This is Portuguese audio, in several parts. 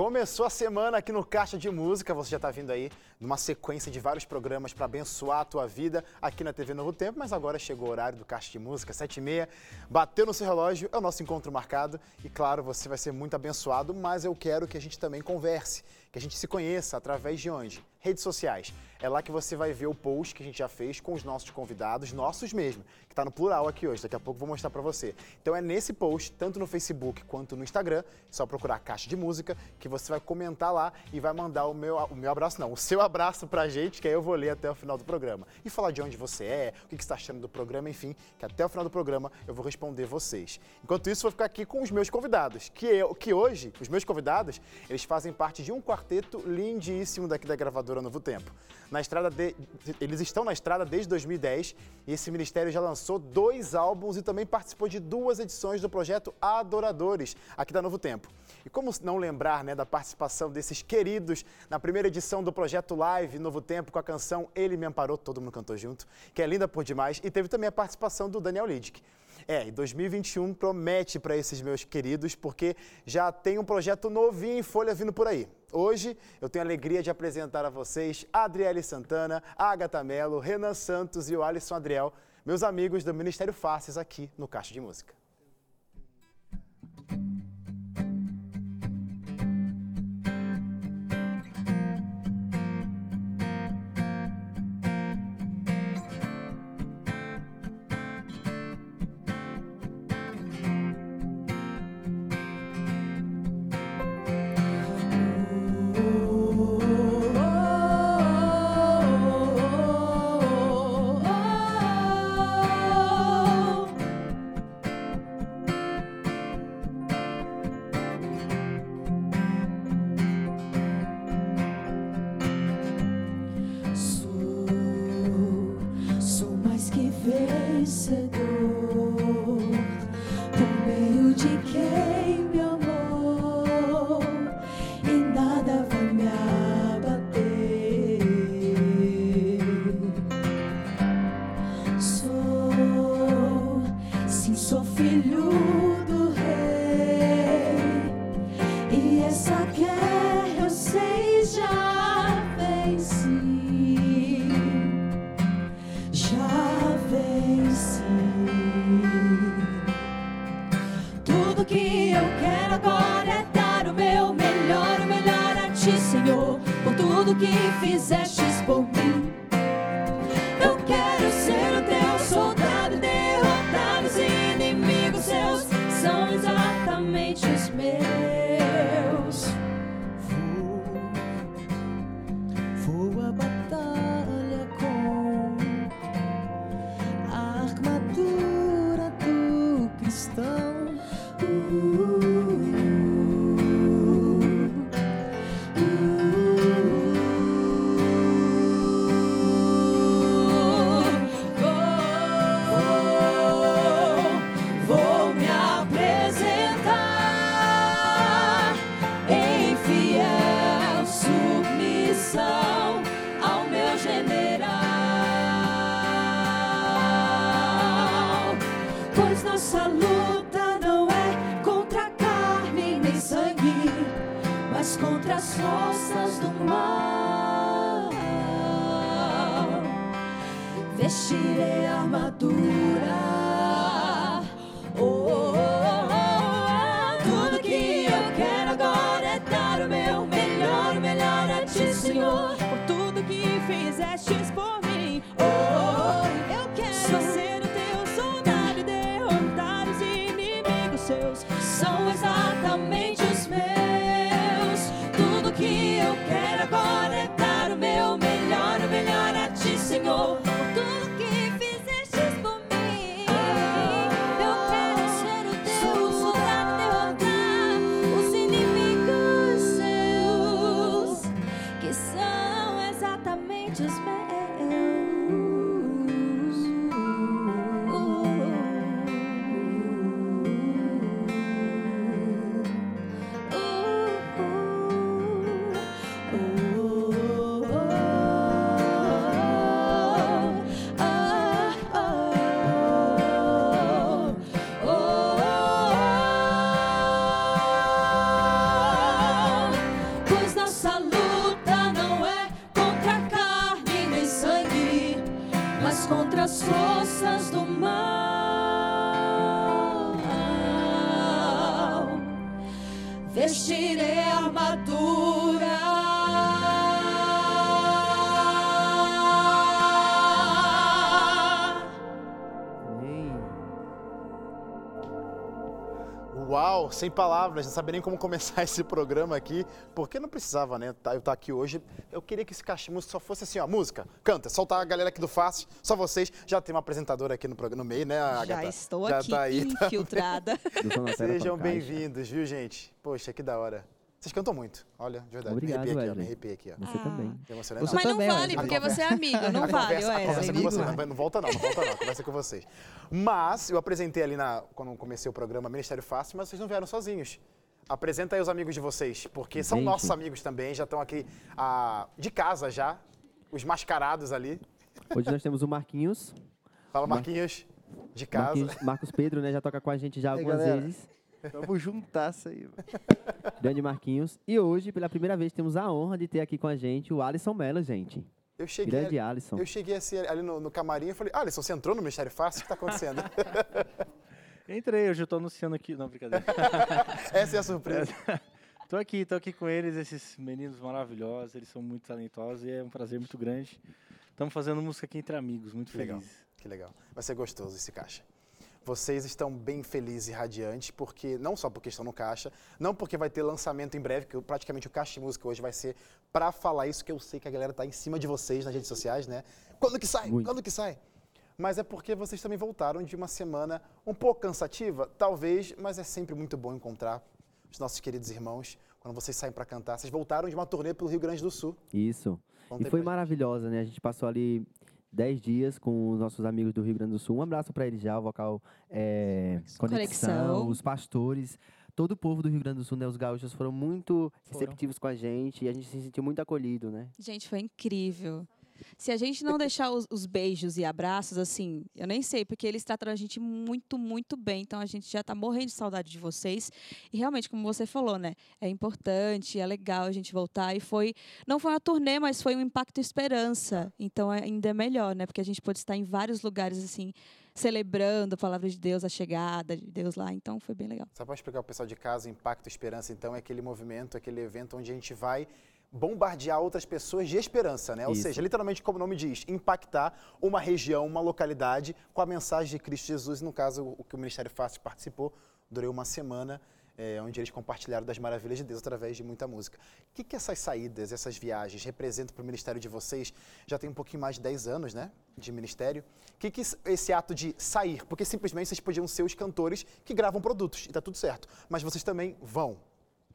Começou a semana aqui no Caixa de Música, você já está vindo aí numa sequência de vários programas para abençoar a tua vida aqui na TV Novo Tempo, mas agora chegou o horário do Caixa de Música, 7h30, bateu no seu relógio, é o nosso encontro marcado e claro, você vai ser muito abençoado, mas eu quero que a gente também converse, que a gente se conheça através de onde? Redes sociais. É lá que você vai ver o post que a gente já fez com os nossos convidados, nossos mesmo, que está no plural aqui hoje. Daqui a pouco vou mostrar para você. Então é nesse post, tanto no Facebook quanto no Instagram, é só procurar Caixa de Música, que você vai comentar lá e vai mandar o meu, o meu abraço, não, o seu abraço para a gente, que aí eu vou ler até o final do programa. E falar de onde você é, o que você está achando do programa, enfim, que até o final do programa eu vou responder vocês. Enquanto isso, vou ficar aqui com os meus convidados, que, eu, que hoje, os meus convidados, eles fazem parte de um quarteto lindíssimo daqui da gravadora Novo Tempo. Na estrada de, eles estão na estrada desde 2010 e esse ministério já lançou dois álbuns e também participou de duas edições do projeto Adoradores, aqui da Novo Tempo. E como não lembrar né, da participação desses queridos na primeira edição do projeto Live Novo Tempo com a canção Ele Me Amparou, todo mundo cantou junto, que é linda por demais, e teve também a participação do Daniel Lidick. É, e 2021 promete para esses meus queridos, porque já tem um projeto novinho em folha vindo por aí. Hoje eu tenho a alegria de apresentar a vocês Adriele Santana, Agatha Mello, Renan Santos e o Alisson Adriel, meus amigos do Ministério Faces aqui no Caixa de Música. Sem palavras, não sabia nem como começar esse programa aqui, porque não precisava, né? tá- Eu estar aqui hoje. Eu queria que esse caixa música só fosse assim, ó, música, canta, soltar a galera aqui do Fácil, só vocês. Já tem uma apresentadora aqui no, programa, no meio, né, Já Agatha? estou Já aqui tá aí, infiltrada. Sejam bem-vindos, viu, gente? Poxa, que da hora. Vocês cantam muito, olha, de verdade. Obrigado, me arrepiei aqui, me arrepiei aqui, ó. Você Ah. também. Você Mas não também, vale, porque você é amigo, não a vale, conversa, a conversa é com vocês, Amigo. não, não volta não, não volta não, conversa é com vocês. Mas eu apresentei ali na, quando comecei o programa Ministério Fácil, mas vocês não vieram sozinhos. Apresenta aí os amigos de vocês, porque são Gente. nossos amigos também, já estão aqui ah, de casa já, os mascarados ali. Hoje nós temos o Marquinhos. Fala Mar- Marquinhos, de casa. Marquinhos Marcos Pedro, né? Já toca com a gente já algumas vezes. Vamos juntar isso aí. velho. Grande Marquinhos. E hoje, pela primeira vez, temos a honra de ter aqui com a gente o Alisson Mello, gente. Eu cheguei, Grande ali, Alisson. eu cheguei assim, ali no, no camarim e falei, Alisson, você entrou no Ministério Fácil? O que está acontecendo? Entrei, hoje eu tô anunciando aqui. Não, brincadeira. Essa é a surpresa. tô aqui, tô aqui com eles, esses meninos maravilhosos, eles são muito talentosos e é um prazer muito grande. Estamos fazendo música aqui entre amigos, muito legal. felizes. Que legal. Vai ser gostoso esse caixa. Vocês estão bem felizes e radiantes, porque não só porque estão no caixa, não porque vai ter lançamento em breve, que praticamente o caixa de música hoje vai ser para falar isso, que eu sei que a galera tá em cima de vocês nas redes sociais, né? Quando que sai? Muito. Quando que sai? Mas é porque vocês também voltaram de uma semana um pouco cansativa, talvez, mas é sempre muito bom encontrar os nossos queridos irmãos quando vocês saem para cantar. Vocês voltaram de uma turnê pelo Rio Grande do Sul. Isso. Conta E foi maravilhosa, né? A gente passou ali 10 dias com os nossos amigos do Rio Grande do Sul. Um abraço para eles já, o vocal é, Conexão, Conexão. os pastores. Todo o povo do Rio Grande do Sul, né? Os gaúchos foram muito Foram. receptivos com a gente e a gente se sentiu muito acolhido, né? Gente, foi incrível. Se a gente não deixar os, os beijos e abraços, assim, eu nem sei, porque eles trataram a gente muito, muito bem. Então a gente já tá morrendo de saudade de vocês. E realmente, como você falou, né? É importante, é legal a gente voltar. E foi. Não foi uma turnê, mas foi um impacto esperança. Então é- ainda é melhor, né? Porque a gente pôde estar em vários lugares, assim, celebrando a palavra de Deus, a chegada de Deus lá. Então foi bem legal. Só para explicar o pessoal de casa, Impacto Esperança, então, é aquele movimento, aquele evento onde a gente vai bombardear outras pessoas de esperança, né? Ou Isso. seja, literalmente, como o nome diz, impactar uma região, uma localidade com a mensagem de Cristo Jesus. No caso, o que o Ministério Fácil participou, durou uma semana, é, onde eles compartilharam das maravilhas de Deus através de muita música. O que, que essas saídas, essas viagens representam para o ministério de vocês? Já tem um pouquinho mais de 10 anos, né? De ministério. O que, que esse ato de sair? Porque simplesmente vocês podiam ser os cantores que gravam produtos, e tá tudo certo. Mas vocês também vão.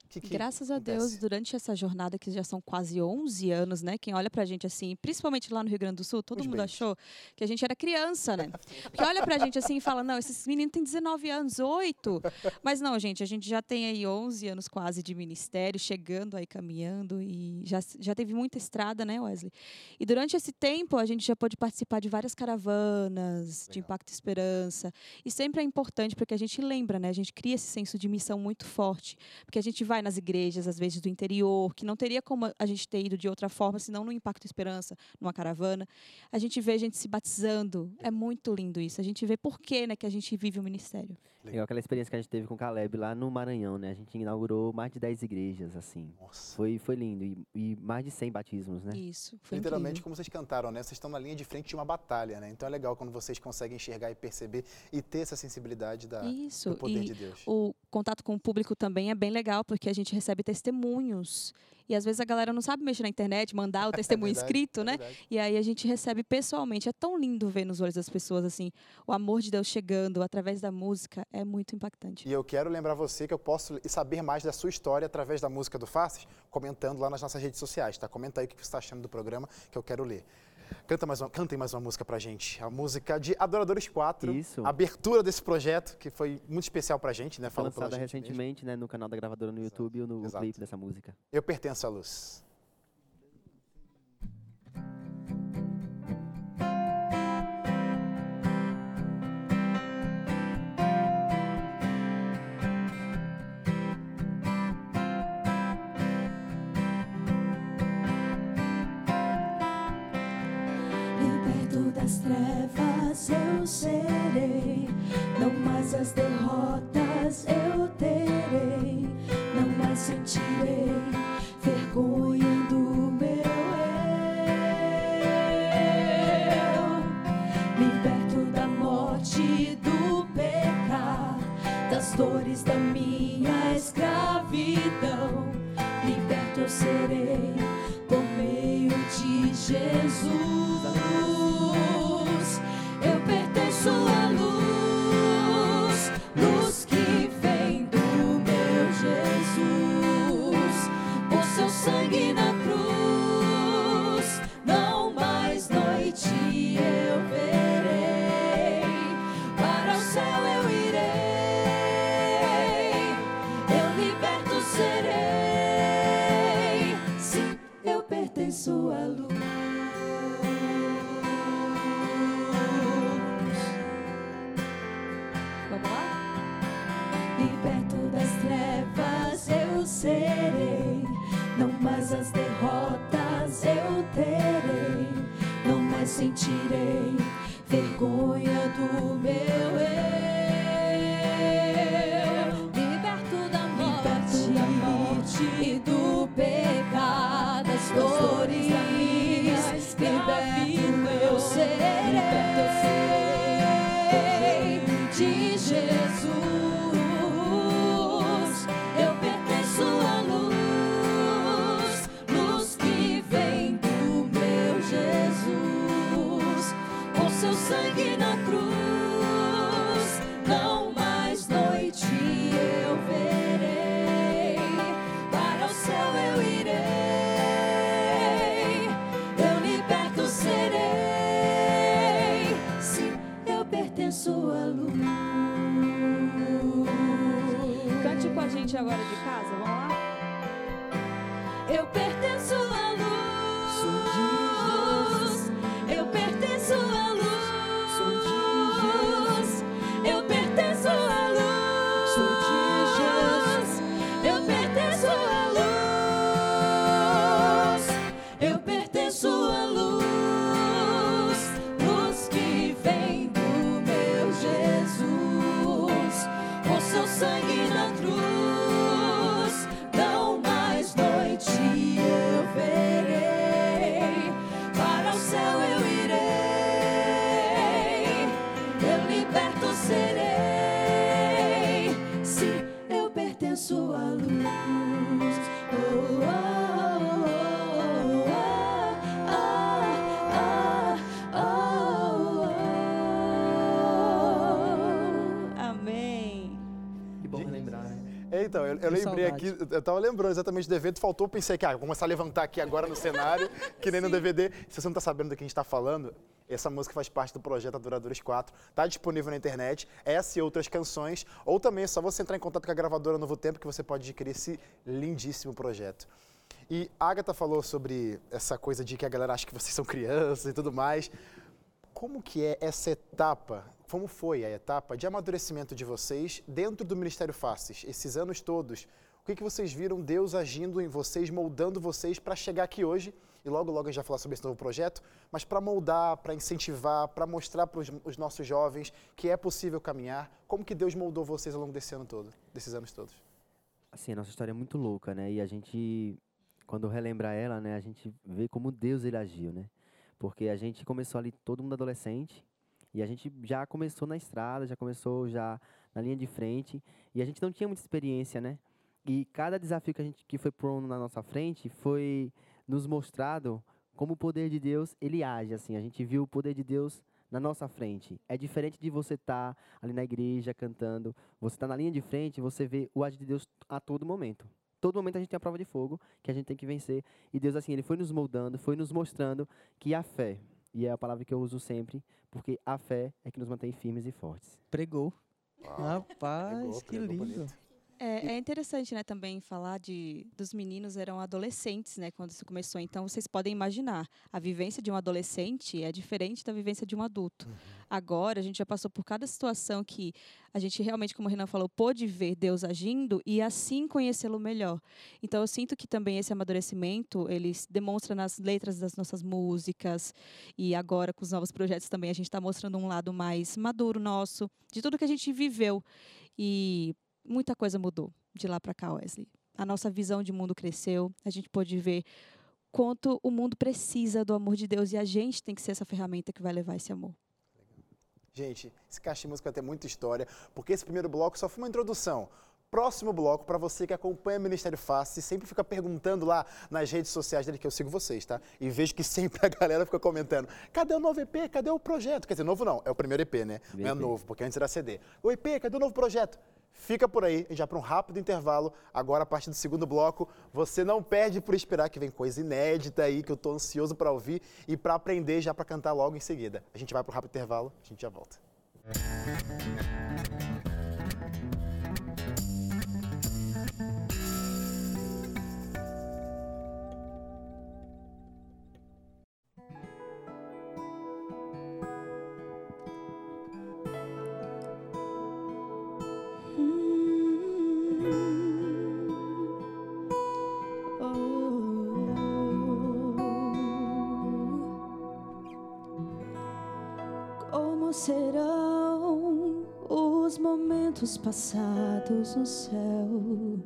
Que que Graças a Deus, acontece? durante essa jornada, que já são quase 11 anos, né? Quem olha pra gente assim, principalmente lá no Rio Grande do Sul, todo Os mundo achou que a gente era criança, né? Porque olha pra gente assim e fala, não, esses meninos têm 19 anos, 8. Mas não, gente, a gente já tem aí 11 anos quase de ministério, chegando aí, caminhando e já, já teve muita estrada, né, Wesley? E durante esse tempo, a gente já pôde participar de várias caravanas, de Legal. Impacto e Esperança. E sempre é importante, porque a gente lembra, né? A gente cria esse senso de missão muito forte. Porque a gente vai nas igrejas, às vezes do interior, que não teria como a gente ter ido de outra forma, senão no Impacto Esperança, numa caravana. A gente vê gente se batizando. É muito lindo isso. A gente vê por que, né, que a gente vive o ministério. Legal aquela experiência que a gente teve com o Caleb lá no Maranhão, né? A gente inaugurou mais de 10 igrejas, assim. Nossa. Foi, foi lindo. E, e mais de 100 batismos, né? Isso. Foi Literalmente, incrível. como vocês cantaram, né? Vocês estão na linha de frente de uma batalha, né? Então é legal quando vocês conseguem enxergar e perceber e ter essa sensibilidade da, Isso. do poder e de Deus. o contato com o público também é bem legal, porque a gente recebe testemunhos. E às vezes a galera não sabe mexer na internet, mandar o testemunho verdade, escrito, é né? E aí a gente recebe pessoalmente. É tão lindo ver nos olhos das pessoas assim, o amor de Deus chegando através da música é muito impactante. E eu quero lembrar você que eu posso saber mais da sua história através da música do Faces, comentando lá nas nossas redes sociais, tá? Comenta aí o que você está achando do programa, que eu quero ler. Canta mais uma, cantem mais uma música pra gente. A música de Adoradores 4. Isso. A abertura desse projeto, que foi muito especial pra gente, né? Foi pela lançada gente mesmo. recentemente, né? No canal da gravadora no Exato, YouTube, no exato. clipe dessa música. Eu pertenço à luz. Trevas eu serei, não mais as derrotas eu terei, não mais sentirei vergonha do meu eu. Liberto da morte do pecado, das dores da minha escravidão. Liberto eu serei por meio de Jesus. À luz. Lembrei saudade. aqui, eu tava lembrando exatamente do evento, faltou, pensei que, ah, vou começar a levantar aqui agora no cenário, que nem no DVD. Se você não tá sabendo do que a gente tá falando, essa música faz parte do projeto Adoradores 4, tá disponível na internet, essa e outras canções, ou também é só você entrar em contato com a gravadora Novo Tempo que você pode adquirir esse lindíssimo projeto. E a Agatha falou sobre essa coisa de que a galera acha que vocês são crianças e tudo mais. Como que é essa etapa, como foi a etapa de amadurecimento de vocês dentro do Ministério Faces, esses anos todos? O que, que vocês viram Deus agindo em vocês, moldando vocês para chegar aqui hoje? E logo, logo a gente vai falar sobre esse novo projeto, mas para moldar, para incentivar, para mostrar para os nossos jovens que é possível caminhar. Como que Deus moldou vocês ao longo desse ano todo, desses anos todos? Assim, a nossa história é muito louca, né? E a gente, quando relembra ela, né, a gente vê como Deus ele agiu, né? Porque a gente começou ali todo mundo adolescente e a gente já começou na estrada, já começou já na linha de frente e a gente não tinha muita experiência, né? E cada desafio que a gente que foi pondo na nossa frente foi nos mostrado como o poder de Deus ele age, assim. A gente viu o poder de Deus na nossa frente. É diferente de você estar ali na igreja cantando, você está na linha de frente, você vê o agir de Deus a todo momento. Todo momento a gente tem a prova de fogo que a gente tem que vencer. E Deus, assim, Ele foi nos moldando, foi nos mostrando que a fé, e é a palavra que eu uso sempre, porque a fé é que nos mantém firmes e fortes. Pregou. Rapaz, Pregou, que pregou lindo. bonito. É, é interessante, né, também falar de dos meninos eram adolescentes, né, quando isso começou. Então vocês podem imaginar, a vivência de um adolescente é diferente da vivência de um adulto. Agora a gente já passou por cada situação que a gente realmente, como o Renan falou, pôde ver Deus agindo e assim conhecê-lo melhor. Então eu sinto que também esse amadurecimento ele se demonstra nas letras das nossas músicas e agora com os novos projetos também a gente está mostrando um lado mais maduro nosso de tudo que a gente viveu e muita coisa mudou de lá para cá, Wesley. A nossa visão de mundo cresceu, a gente pôde ver quanto o mundo precisa do amor de Deus e a gente tem que ser essa ferramenta que vai levar esse amor. Gente, esse caixa de música vai ter muita história, porque esse primeiro bloco só foi uma introdução. Próximo bloco, para você que acompanha o Ministério Face, sempre fica perguntando lá nas redes sociais dele, que eu sigo vocês, tá? E vejo que sempre a galera fica comentando: cadê o novo EP? Cadê o projeto? Quer dizer, novo não, é o primeiro EP, né? Não é novo, porque antes era CD. O EP, cadê o novo projeto? Fica por aí, já para um rápido intervalo. Agora, a partir do segundo bloco, você não perde por esperar que vem coisa inédita aí, que eu tô ansioso para ouvir e para aprender já para cantar logo em seguida. A gente vai para um rápido intervalo, a gente já volta. Como momentos passados no céu?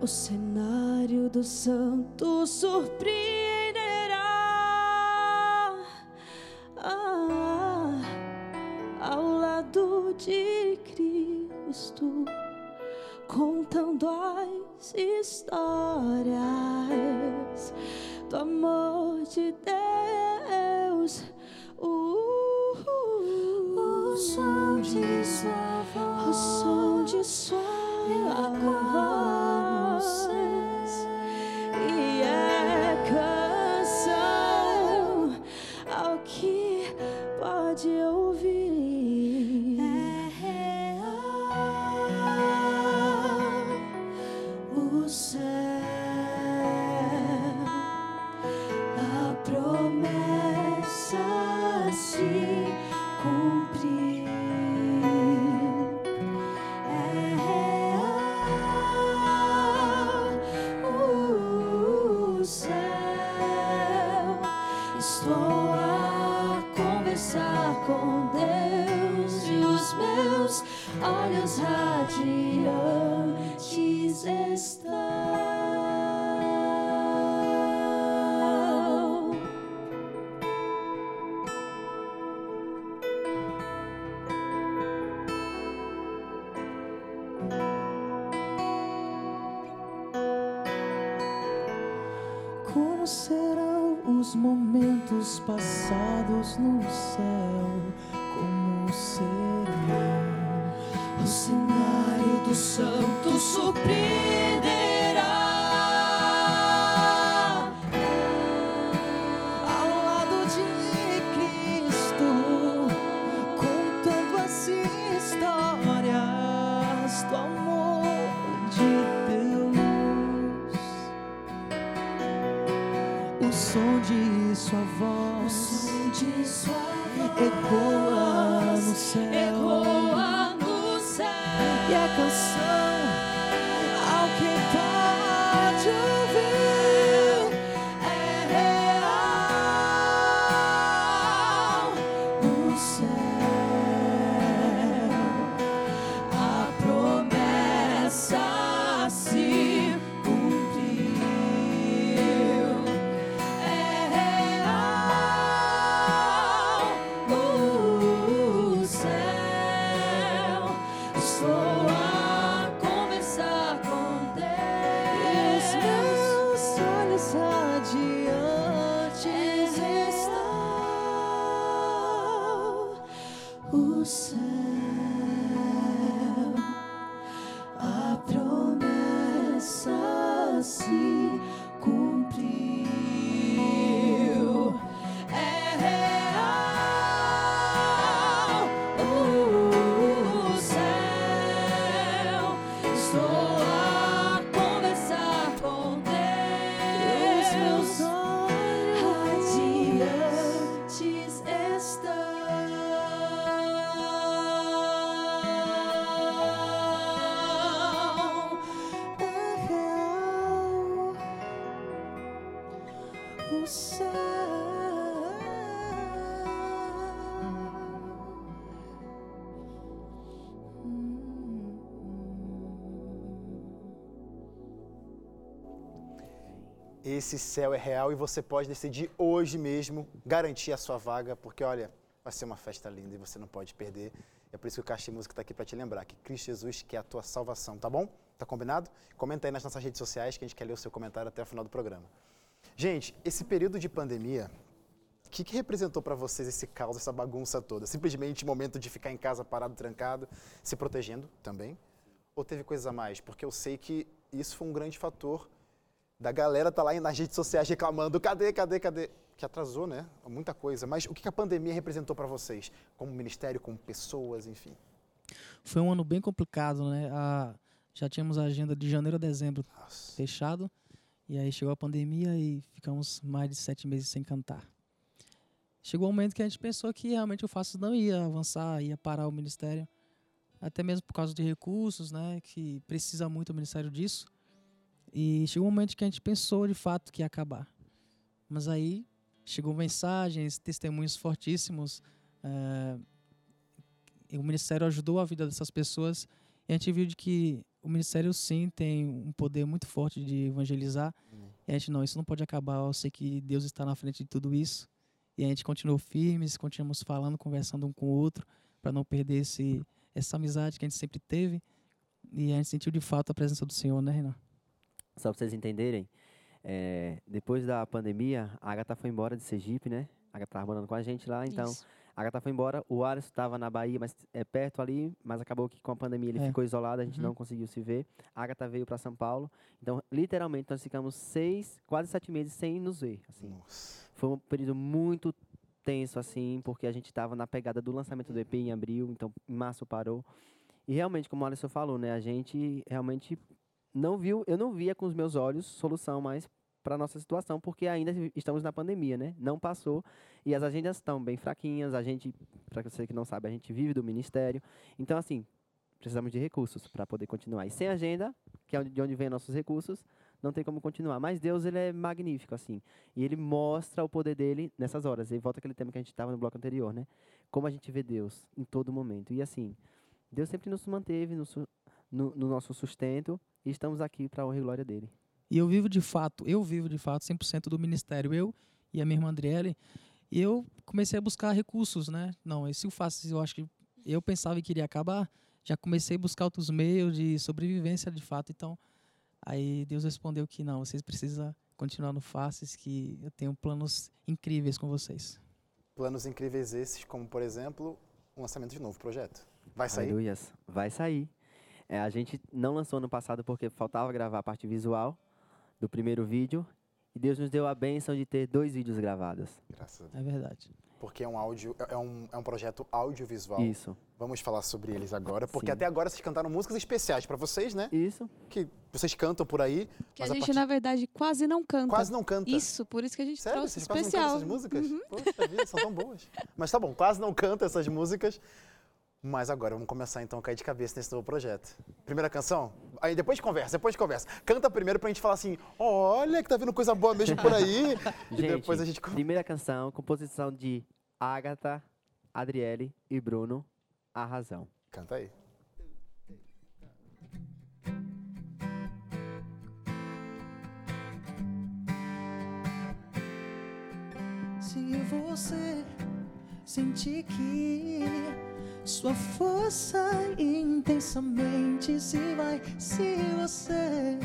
O cenário do santo surpreenderá Estou a conversar com Deus e os meus olhos radiantes estão. Estou Esse céu é real e você pode decidir hoje mesmo garantir a sua vaga, porque olha, vai ser uma festa linda e você não pode perder. É por isso que o Caixa de Música está aqui para te lembrar que Cristo Jesus quer a tua salvação, tá bom? Tá combinado? Comenta aí nas nossas redes sociais que a gente quer ler o seu comentário até o final do programa. Gente, esse período de pandemia, o que, que representou para vocês esse caos, essa bagunça toda? Simplesmente momento de ficar em casa parado, trancado, se protegendo também? Ou teve coisa a mais? Porque eu sei que isso foi um grande fator da galera tá lá nas redes sociais reclamando, cadê, cadê, cadê? Que atrasou, né? Muita coisa. Mas o que a pandemia representou para vocês? Como ministério, como pessoas, enfim? Foi um ano bem complicado, né? A, já tínhamos a agenda de janeiro a dezembro Nossa. fechado. E aí chegou a pandemia e ficamos mais de sete meses sem cantar. Chegou um momento que a gente pensou que realmente o Faço não ia avançar, ia parar o ministério. Até mesmo por causa de recursos, né? Que precisa muito o ministério disso. E chegou um momento que a gente pensou de fato que ia acabar. Mas aí chegou mensagens, testemunhos fortíssimos. eh, o ministério ajudou a vida dessas pessoas. E a gente viu de que o ministério sim tem um poder muito forte de evangelizar. E a gente não, isso não pode acabar. Eu sei que Deus está na frente de tudo isso. E a gente continuou firmes, continuamos falando, conversando um com o outro, para não perder esse, essa amizade que a gente sempre teve. E a gente sentiu de fato a presença do Senhor, né, Renan? Só para vocês entenderem, é, depois da pandemia, a Agatha foi embora de Sergipe, né? A Agatha estava morando com a gente lá, então Isso. a Agatha foi embora. O Alisson estava na Bahia, mas é perto ali, mas acabou que com a pandemia ele É. ficou isolado, a gente Uhum. não conseguiu se ver. A Agatha veio para São Paulo, então literalmente nós ficamos seis, quase sete meses sem nos ver. Assim. Nossa. Foi um período muito tenso, assim, porque a gente estava na pegada do lançamento do EP em abril, então em março parou. E realmente, como o Alisson falou, né, a gente realmente não viu, eu não via com os meus olhos solução mais para nossa situação, porque ainda estamos na pandemia, né? Não passou e as agendas estão bem fraquinhas. A gente, para você que não sabe, a gente vive do ministério. Então, assim, precisamos de recursos para poder continuar. E sem agenda, que é de onde vem nossos recursos, não tem como continuar. Mas Deus, ele é magnífico, assim. E ele mostra o poder dele nessas horas. E volta aquele tema que a gente estava no bloco anterior, né? Como a gente vê Deus em todo momento. E assim, Deus sempre nos manteve no, no, no nosso sustento e estamos aqui para a honra e glória dele. E eu vivo de fato, eu vivo de fato 100% do ministério, eu e a minha irmã Adriele. E eu comecei a buscar recursos, né? Não, esse eu faço, eu acho que eu pensava que iria acabar, já comecei a buscar outros meios de sobrevivência de fato. Então, aí Deus respondeu que não, vocês precisam continuar no Faces, que eu tenho planos incríveis com vocês. Planos incríveis esses, como por exemplo, um lançamento de novo projeto. Vai sair? Aleluias. Vai sair. É, a gente não lançou ano passado porque faltava gravar a parte visual do primeiro vídeo. E Deus nos deu a bênção de ter dois vídeos gravados. Graças a Deus. É verdade. Porque é um áudio, é um, é um projeto audiovisual. Isso. Vamos falar sobre eles agora, porque Sim. até agora vocês cantaram músicas especiais para vocês, né? Isso. Que vocês cantam por aí, Que a mas a gente, partir- na verdade, quase não canta. quase não canta. Isso, por isso que a gente Sério? trouxe Vocês quase não cantam especial. essas músicas? Uhum. Poxa vida, são tão boas. Mas tá bom, quase não canta essas músicas. Mas agora vamos começar então a cair de cabeça nesse novo projeto. Primeira canção? Aí depois conversa, depois conversa. Canta primeiro pra gente falar assim: olha que tá vindo coisa boa mesmo por aí. e Gente, depois a gente. primeira canção, composição de Agatha, Adriele e Bruno, A Razão. Canta aí. Se você sentir que sua força intensamente se vai, se você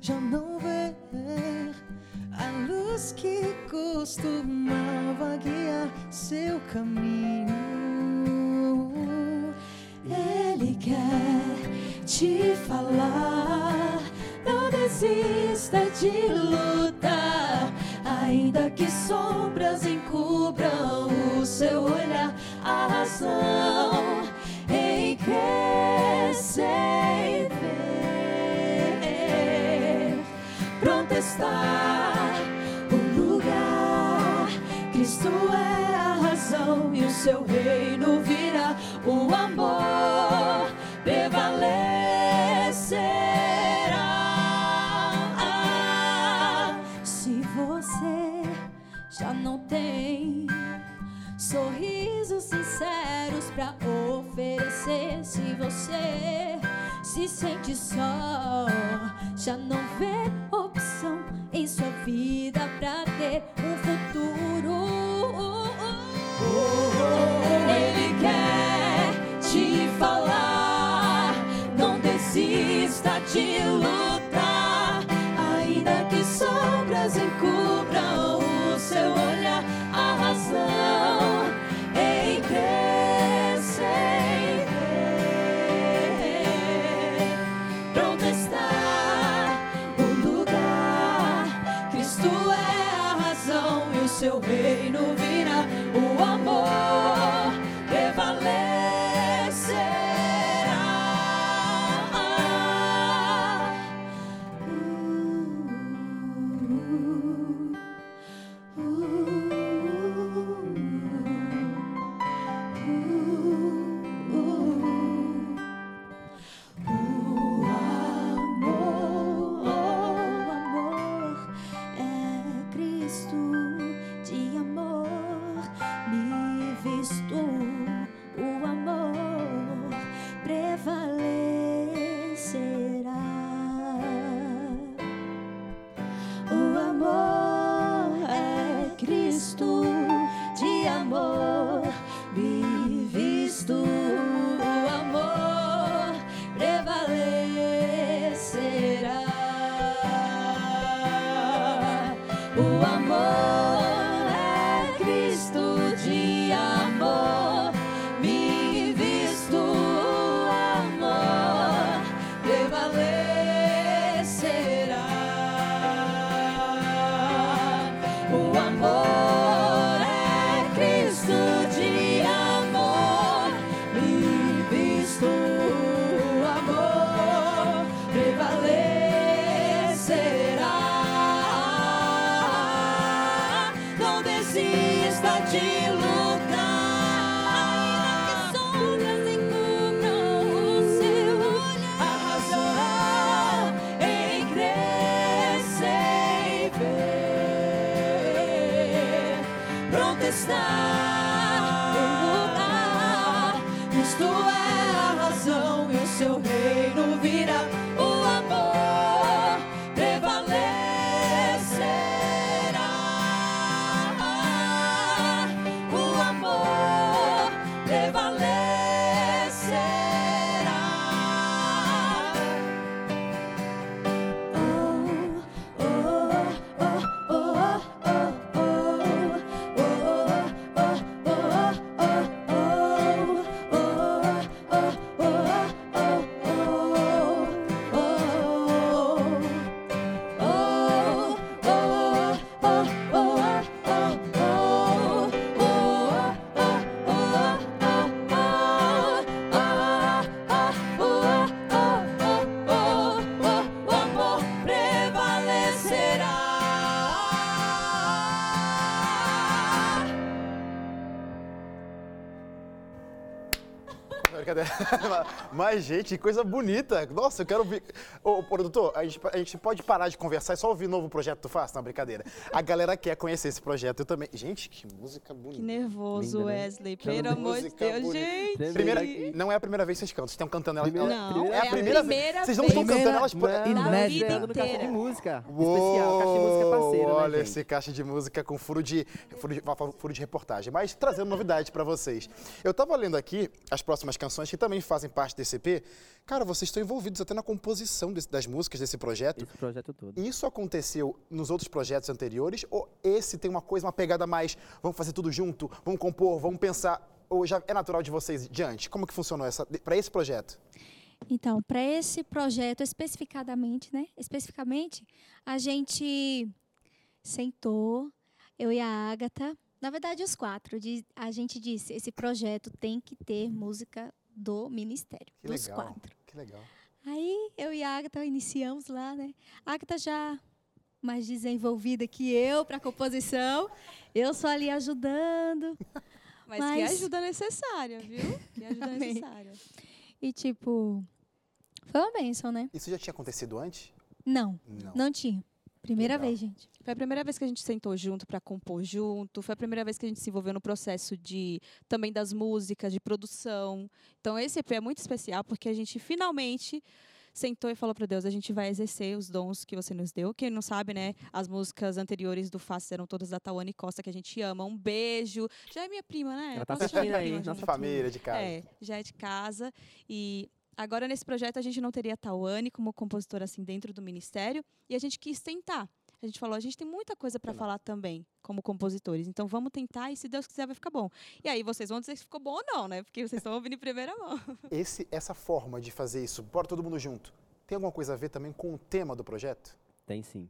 já não vê a luz que costumava guiar seu caminho, Ele quer te falar. Não desista de lutar, ainda que sombras encubram o seu olhar. A razão em pronto está o lugar. Cristo é a razão e o seu reino virá. O amor prevalecerá. Se você já não tem sorrisos sinceros pra oferecer. Se você se sente só, já não vê opção em sua vida pra ter um de lutar. Mas, gente, que coisa bonita. Nossa, eu quero ouvir. Produtor, a gente, a gente pode parar de conversar e só ouvir o novo projeto que tu faz? Não, brincadeira. A galera quer conhecer esse projeto. Eu também. Gente, que música bonita. Que nervoso, Linda, né? Wesley. Pelo amor de Deus, bonita. gente. Primeira, não é a primeira vez que vocês cantam, vocês estão cantando ela. Primeira- ela- Não, é a primeira, vez. Vocês não estão cantando elas por. Não, Inédita. vida no Caixa de inteira. Música. Uou, Especial, Caixa de Música parceiro, né, Olha gente? esse caixa de música com furo de, furo de, furo de reportagem. Mas trazendo novidade pra vocês. Eu tava lendo aqui as próximas canções que também fazem parte desse EP. Cara, vocês estão envolvidos até na composição desse- das músicas desse projeto. Esse projeto todo. Isso aconteceu nos outros projetos anteriores? Ou esse tem uma coisa, uma pegada mais, vamos fazer tudo junto, vamos compor, vamos pensar? Ou já é natural de vocês diante? Como que funcionou essa para esse projeto? Então, para esse projeto especificadamente, né? Especificamente, a gente sentou, eu e a Ágata, na verdade os quatro, a gente disse, esse projeto tem que ter música do ministério, Que dos legal. quatro. Que legal. Aí eu e a Agatha iniciamos lá, né? A Agatha já mais desenvolvida que eu para composição. Eu só ali ajudando. Mas, que Mas- ajuda necessária, viu? Que ajuda necessária. E tipo, foi uma bênção, né? Isso já tinha acontecido antes? Não, Não. não tinha. Primeira Legal. vez, gente. Foi a primeira vez que a gente sentou junto para compor junto. Foi a primeira vez que a gente se envolveu no processo de também das músicas, de produção. Então esse EP é muito especial porque a gente finalmente sentou e falou para Deus, a gente vai exercer os dons que você nos deu. Quem não sabe, né, as músicas anteriores do Fácil eram todas da Tawane Costa que a gente ama. Um beijo. Já é minha prima, né? Ela tá assistindo aí, nossa? Família de casa. É, já é de casa. E agora nesse projeto a gente não teria a Tawane como compositora assim dentro do ministério e a gente quis tentar. A gente falou, a gente tem muita coisa para falar também como compositores, então vamos tentar e se Deus quiser vai ficar bom. E aí vocês vão dizer se ficou bom ou não, né? Porque vocês estão ouvindo em primeira mão. Esse, essa forma de fazer isso, bora todo mundo junto, tem alguma coisa a ver também com o tema do projeto? Tem sim.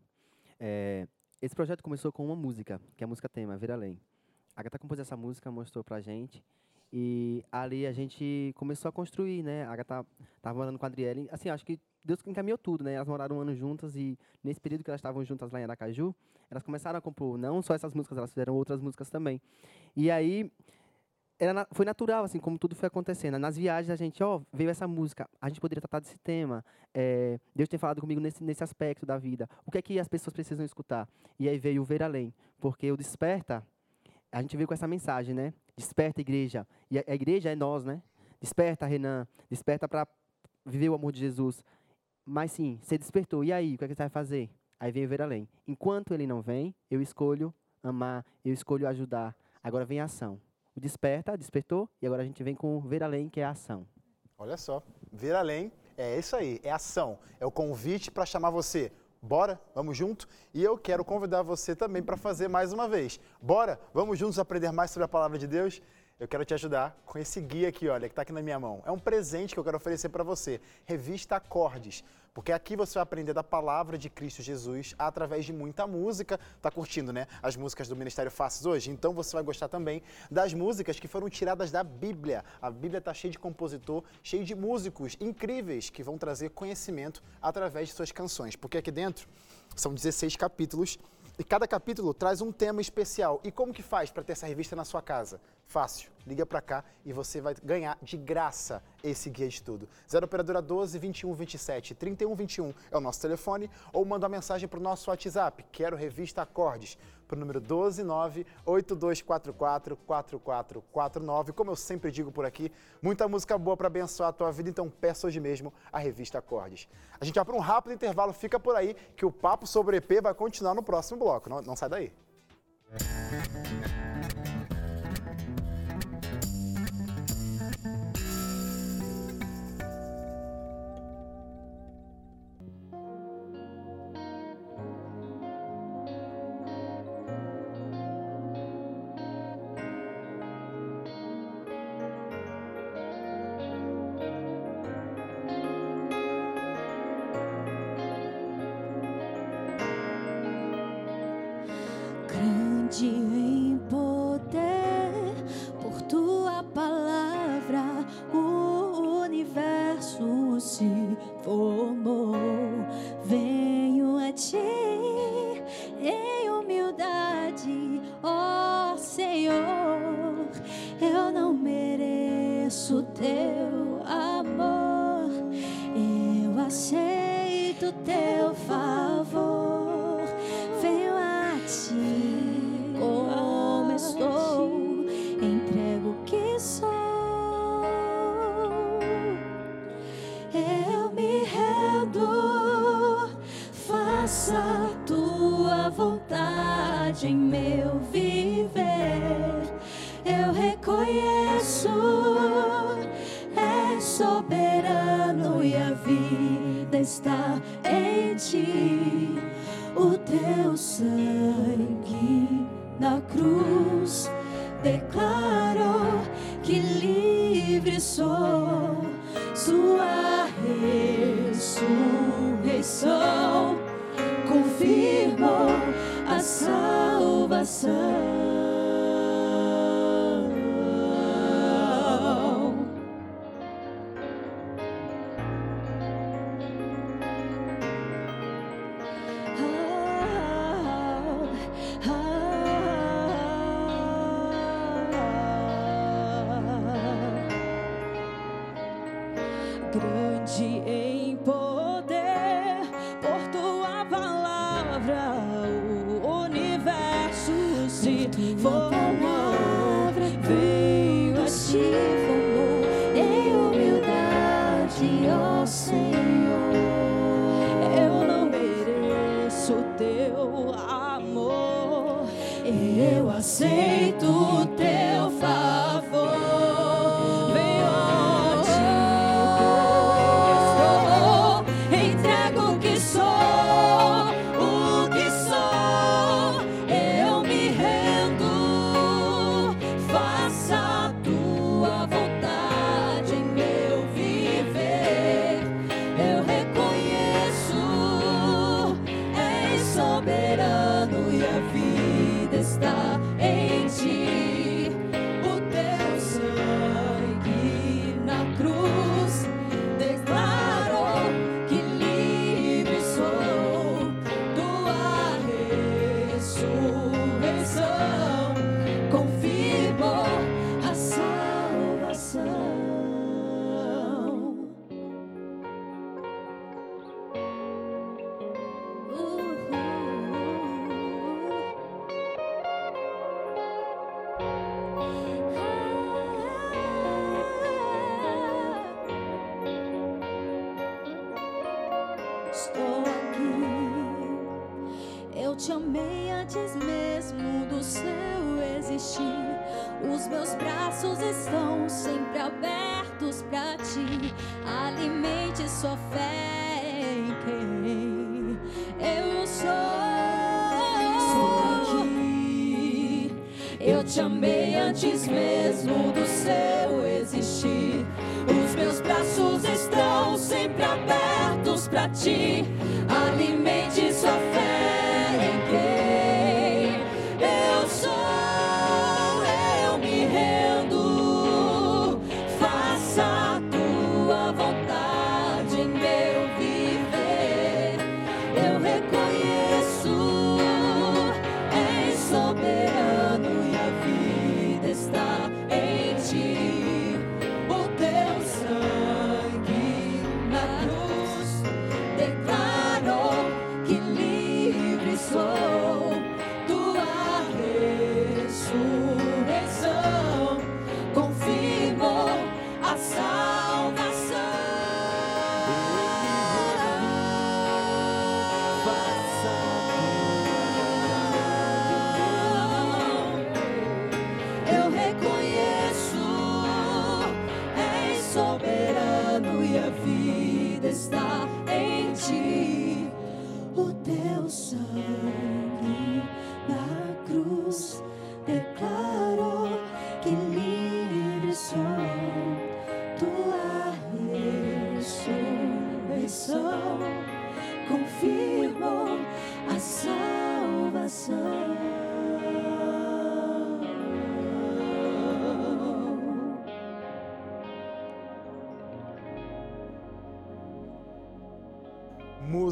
É, esse projeto começou com uma música, que é a música tema, Ver Além. A Agatha compôs essa música, mostrou pra gente. E ali a gente começou a construir, né? A Agatha tava morando com a Adriele. Assim, acho que Deus encaminhou tudo, né? Elas moraram um ano juntas e nesse período que elas estavam juntas lá em Aracaju, elas começaram a compor não só essas músicas, elas fizeram outras músicas também. E aí era foi natural, assim, como tudo foi acontecendo. Nas viagens, a gente, ó, veio essa música, a gente poderia tratar desse tema. é, Deus tem falado comigo nesse, nesse aspecto da vida. O que é que as pessoas precisam escutar? E aí veio o Ver Além, porque o Desperta, a gente veio com essa mensagem, né? Desperta, igreja. E a, igreja é nós, né? Desperta, Renan. Desperta para viver o amor de Jesus. Mas sim, você despertou. E aí, o que, é que você vai fazer? Aí vem o Ver Além. Enquanto ele não vem, eu escolho amar, eu escolho ajudar. Agora vem a ação. O desperta, despertou, e agora a gente vem com o ver além, que é a ação. Olha só, vir além é isso aí, é ação, é o convite para chamar você. Bora, vamos junto? E eu quero convidar você também para fazer mais uma vez. Bora, vamos juntos aprender mais sobre a palavra de Deus? Eu quero te ajudar com esse guia aqui, olha, que está aqui na minha mão. É um presente que eu quero oferecer para você. Revista Acordes. Porque aqui você vai aprender da palavra de Cristo Jesus através de muita música. Tá curtindo, né? As músicas do Ministério Faces hoje? Então você vai gostar também das músicas que foram tiradas da Bíblia. A Bíblia está cheia de compositor, cheia de músicos incríveis que vão trazer conhecimento através de suas canções. Porque aqui dentro são 16 capítulos e cada capítulo traz um tema especial. E como que faz para ter essa revista na sua casa? Fácil. Liga para cá e você vai ganhar de graça esse guia de estudo. 0 operadora 12 21 27 31 21 é o nosso telefone ou manda uma mensagem para o nosso WhatsApp. Quero revista Acordes para o número 129 8244 4449. Como eu sempre digo por aqui, muita música boa para abençoar a tua vida, então peça hoje mesmo a revista Acordes. A gente vai para um rápido intervalo, fica por aí que o papo sobre EP vai continuar no próximo bloco. Não, não sai daí. grande que sou.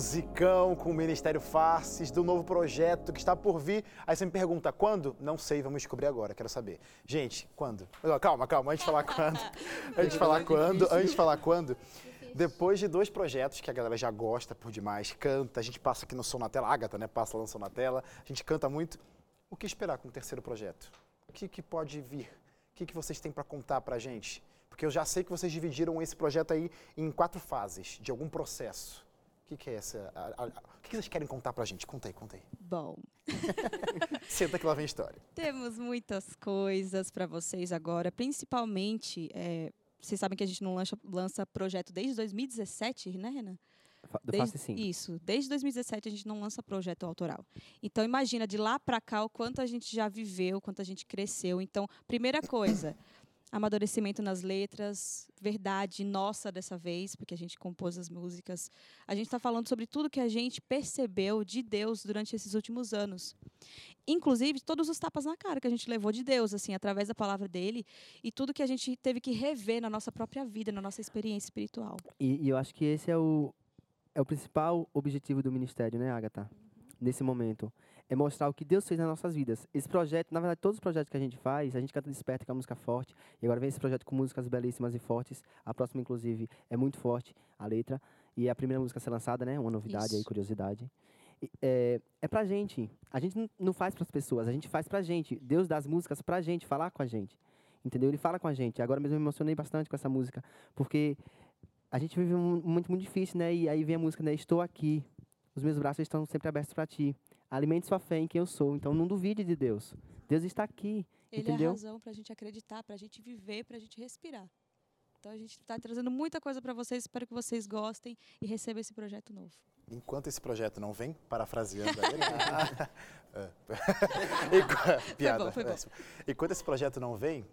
Musicão com o Ministério Faces, do novo projeto que está por vir. Aí você me pergunta, quando? Não sei, vamos descobrir agora, quero saber. Gente, quando? Calma, calma, antes de falar quando. Antes de falar quando, antes de falar quando. Depois de dois projetos que a galera já gosta por demais, canta, a gente passa aqui no Som na Tela, a Agatha, né? Passa lá no Som na Tela, a gente canta muito. O que esperar com o terceiro projeto? O que, que pode vir? O que, que vocês têm para contar pra gente? Porque eu já sei que vocês dividiram esse projeto aí em quatro fases, de algum processo. O que, que é essa? a- a- o que, que vocês querem contar pra gente? Conta aí, conta aí. Bom, Senta que lá vem história. temos muitas coisas para vocês agora, principalmente. é, vocês sabem que a gente não lança, lança projeto desde 2017, né, Renan? Desde-. Isso, desde 2017 a gente não lança projeto autoral. Então imagina de lá para cá o quanto a gente já viveu, quanto a gente cresceu. Então, primeira coisa, amadurecimento nas letras, verdade nossa dessa vez, porque a gente compôs as músicas. A gente está falando sobre tudo que a gente percebeu de Deus durante esses últimos anos. Inclusive, todos os tapas na cara que a gente levou de Deus, assim, através da palavra dele, e tudo que a gente teve que rever na nossa própria vida, na nossa experiência espiritual. E, e eu acho que esse é o, é o principal objetivo do ministério, né, Agatha? Nesse momento. É mostrar o que Deus fez nas nossas vidas. Esse projeto, na verdade, todos os projetos que a gente faz, a gente canta Desperta, que é uma música forte. E agora vem esse projeto com músicas belíssimas e fortes. A próxima, inclusive, é muito forte, a letra. E é a primeira música a ser lançada, né? Uma novidade aí, Isso. curiosidade. E, É, é pra gente. A gente não- faz pras pessoas, a gente faz pra gente. Deus dá as músicas pra gente, falar com a gente. Entendeu? Ele fala com a gente. Agora mesmo eu me emocionei bastante com essa música, porque a gente vive um momento muito difícil, né? E aí vem a música, né? Estou aqui. Os meus braços estão sempre abertos para ti. Alimente sua fé em quem eu sou. Então não duvide de Deus. Deus está aqui. Ele é Entendeu? a razão para a gente acreditar, para a gente viver, para a gente respirar. Então a gente está trazendo muita coisa para vocês. Espero que vocês gostem e recebam esse projeto novo. Enquanto esse projeto não vem, parafraseando aí, né? É. Enqu- Piada. bom, foi bom. Enquanto esse projeto não vem,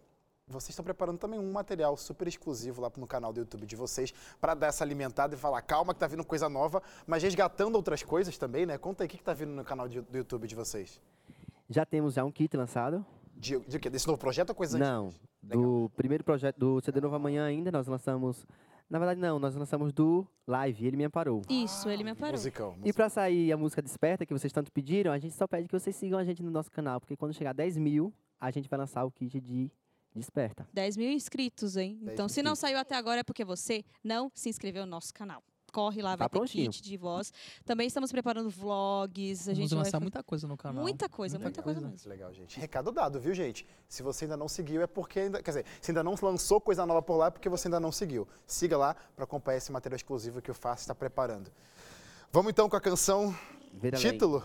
vocês estão preparando também um material super exclusivo lá no canal do YouTube de vocês para dar essa alimentada e falar, calma que tá vindo coisa nova, mas resgatando outras coisas também, né? Conta aí o que, que tá vindo no canal de- do YouTube de vocês. Já temos já um kit lançado. De, de quê? Desse novo projeto ou coisa Não. antigas? Legal. Do primeiro projeto do CD Novo Amanhã ainda, nós lançamos. Na verdade, não, nós lançamos do Live, ele me amparou. Isso, ele me parou. Musicão. E pra sair a música Desperta, que vocês tanto pediram, a gente só pede que vocês sigam a gente no nosso canal, porque quando chegar 10 mil, a gente vai lançar o kit de Desperta. 10 mil inscritos, hein? Então, se não saiu até agora, é porque você não se inscreveu no nosso canal. Corre lá, tá vai prontinho. ter kit de voz. Também estamos preparando vlogs. A gente lançar vai... muita coisa no canal. Muita coisa, muita, muita coisa. coisa mesmo. Legal, gente. Recado dado, viu, gente? Se você ainda não seguiu, é porque ainda. Quer dizer, se ainda não lançou coisa nova por lá, é porque você ainda não seguiu. Siga lá para acompanhar esse material exclusivo que o Fácil está preparando. Vamos então com a canção. Título?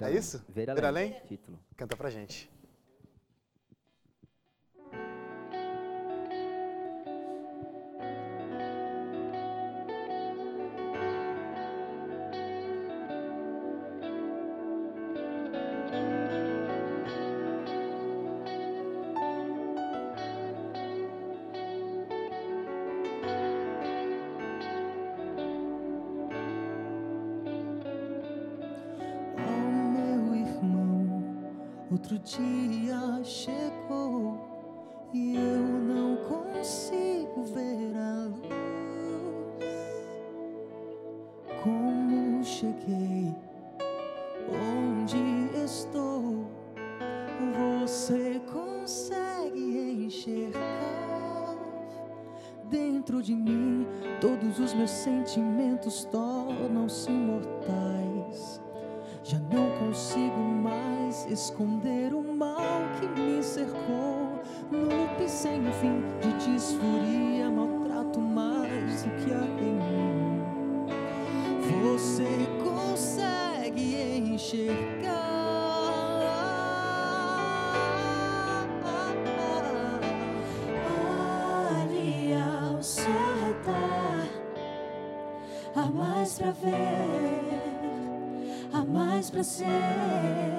É isso? Veralém. Título. Canta pra gente. Outro dia chegou e eu não consigo ver. placer.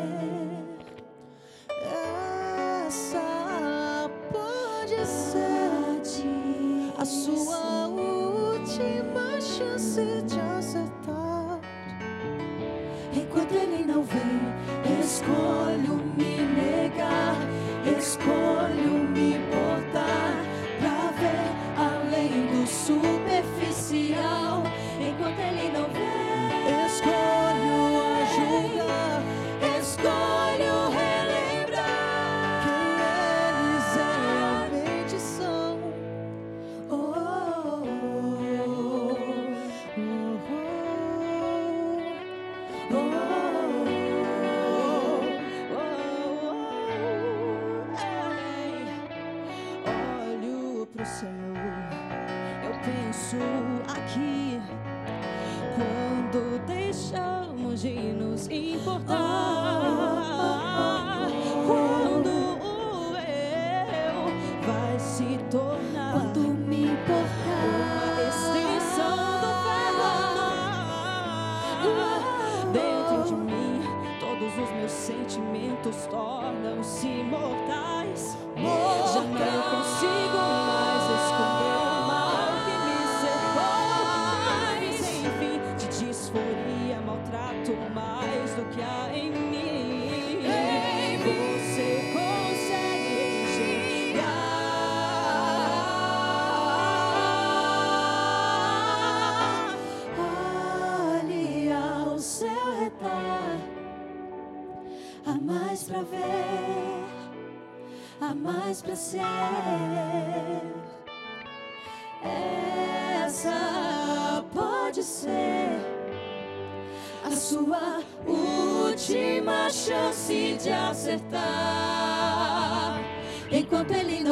conta les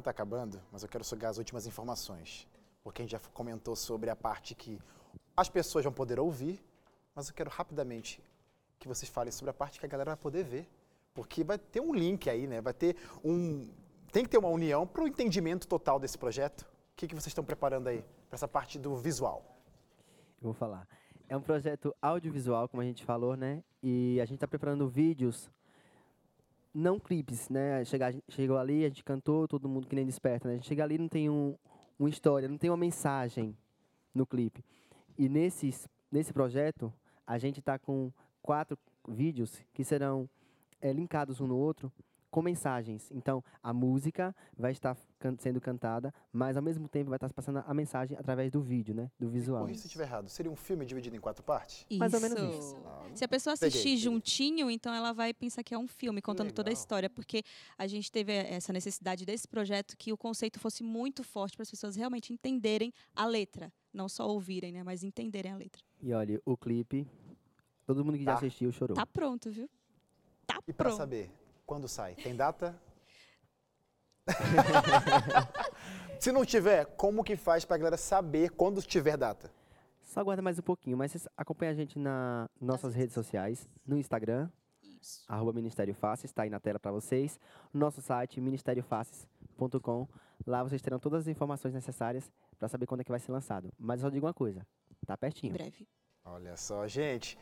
programa está acabando, mas eu quero sugar as últimas informações. Porque a gente já comentou sobre a parte que as pessoas vão poder ouvir, mas eu quero rapidamente que vocês falem sobre a parte que a galera vai poder ver. Porque vai ter um link aí, né? Vai ter um. Tem que ter uma união para o entendimento total desse projeto. O que, que vocês estão preparando aí para essa parte do visual? Eu vou falar. É um projeto audiovisual, como a gente falou, né? E a gente está preparando vídeos, não clipes, né? Chegar, chegou ali, a gente cantou, todo mundo que nem desperta, né? A gente chega ali não tem um, uma história, não tem uma mensagem no clipe. E nesses, nesse projeto, a gente está com quatro vídeos que serão é, linkados um no outro com mensagens. Então, a música vai estar can sendo cantada, mas ao mesmo tempo vai estar passando a mensagem através do vídeo, né? Do visual. Corrija se eu estiver errado. Seria um filme dividido em quatro partes? Mais ou menos isso. Ah, Se a pessoa Peguei, assistir peguei. juntinho, então ela vai pensar que é um filme contando toda a legal. história, porque a gente teve essa necessidade desse projeto que o conceito fosse muito forte para as pessoas realmente entenderem a letra, não só ouvirem, né, mas entenderem a letra. E olha, o clipe, todo mundo que já Tá. assistiu chorou. Tá pronto, viu? Tá E para pronto. saber quando sai? Tem data? Se não tiver, como que faz para a galera saber quando tiver data? Só aguarda mais um pouquinho, mas vocês acompanham a gente nas nossas redes sociais, no Instagram, Isso. arroba Ministério Faces, está aí na tela para vocês. Nosso site, ministériofaces.com. Lá vocês terão todas as informações necessárias para saber quando é que vai ser lançado. Mas eu só digo uma coisa, tá Em pertinho. breve. Olha só, gente.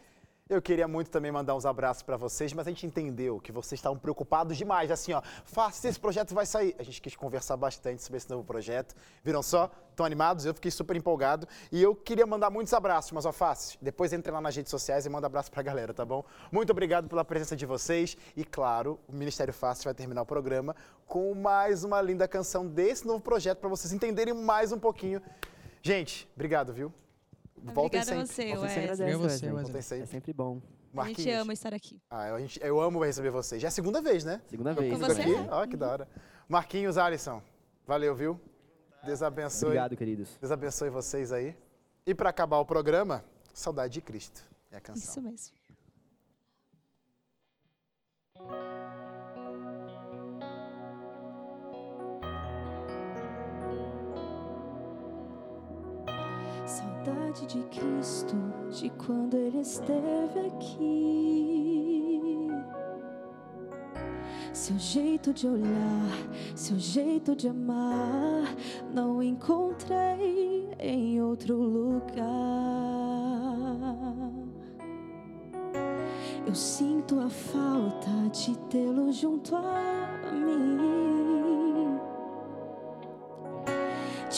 Eu queria muito também mandar uns abraços para vocês, mas a gente entendeu que vocês estavam preocupados demais. Assim, ó, faça esse projeto vai sair. A gente quis conversar bastante sobre esse novo projeto. Viram só? Estão animados? Eu fiquei super empolgado. E eu queria mandar muitos abraços, mas ó, Faces, depois entre lá nas redes sociais e manda abraço pra galera, tá bom? Muito obrigado pela presença de vocês. E claro, o Ministério Faces vai terminar o programa com mais uma linda canção desse novo projeto para vocês entenderem mais um pouquinho. Gente, obrigado, viu? Voltem Obrigada a sempre. você, Vocês se Wesley. agradecem, Obrigado a você. Voltem sempre. É sempre bom. A gente Marquinhos. ama estar aqui. Ah, a gente- eu amo receber vocês. Já é a segunda vez, né? Segunda Eu vez. fico você aqui. é. Ó, que da hora. Marquinhos, Alisson. Valeu, viu? Deus abençoe. Obrigado, queridos. Deus abençoe vocês aí. E para acabar o programa, Saudade de Cristo. É a canção. Isso mesmo. De Cristo, de quando Ele esteve aqui. Seu jeito de olhar, seu jeito de amar, não encontrei em outro lugar. Eu sinto a falta de tê-lo junto a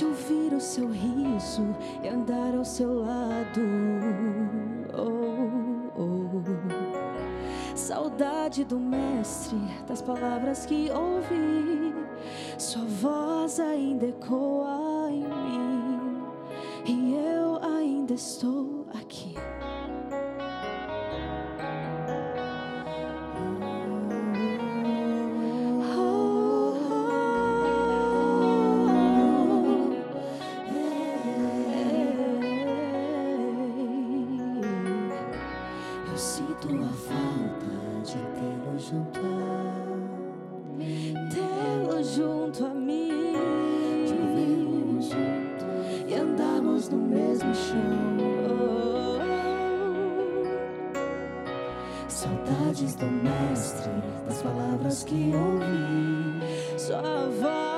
De ouvir o seu riso e andar ao seu lado. Oh, oh. Saudade do mestre, das palavras que ouvi. Sua voz ainda ecoa em mim. E eu ainda estou aqui. No mesmo chão. Saudades do mestre, das palavras que ouvi, sua voz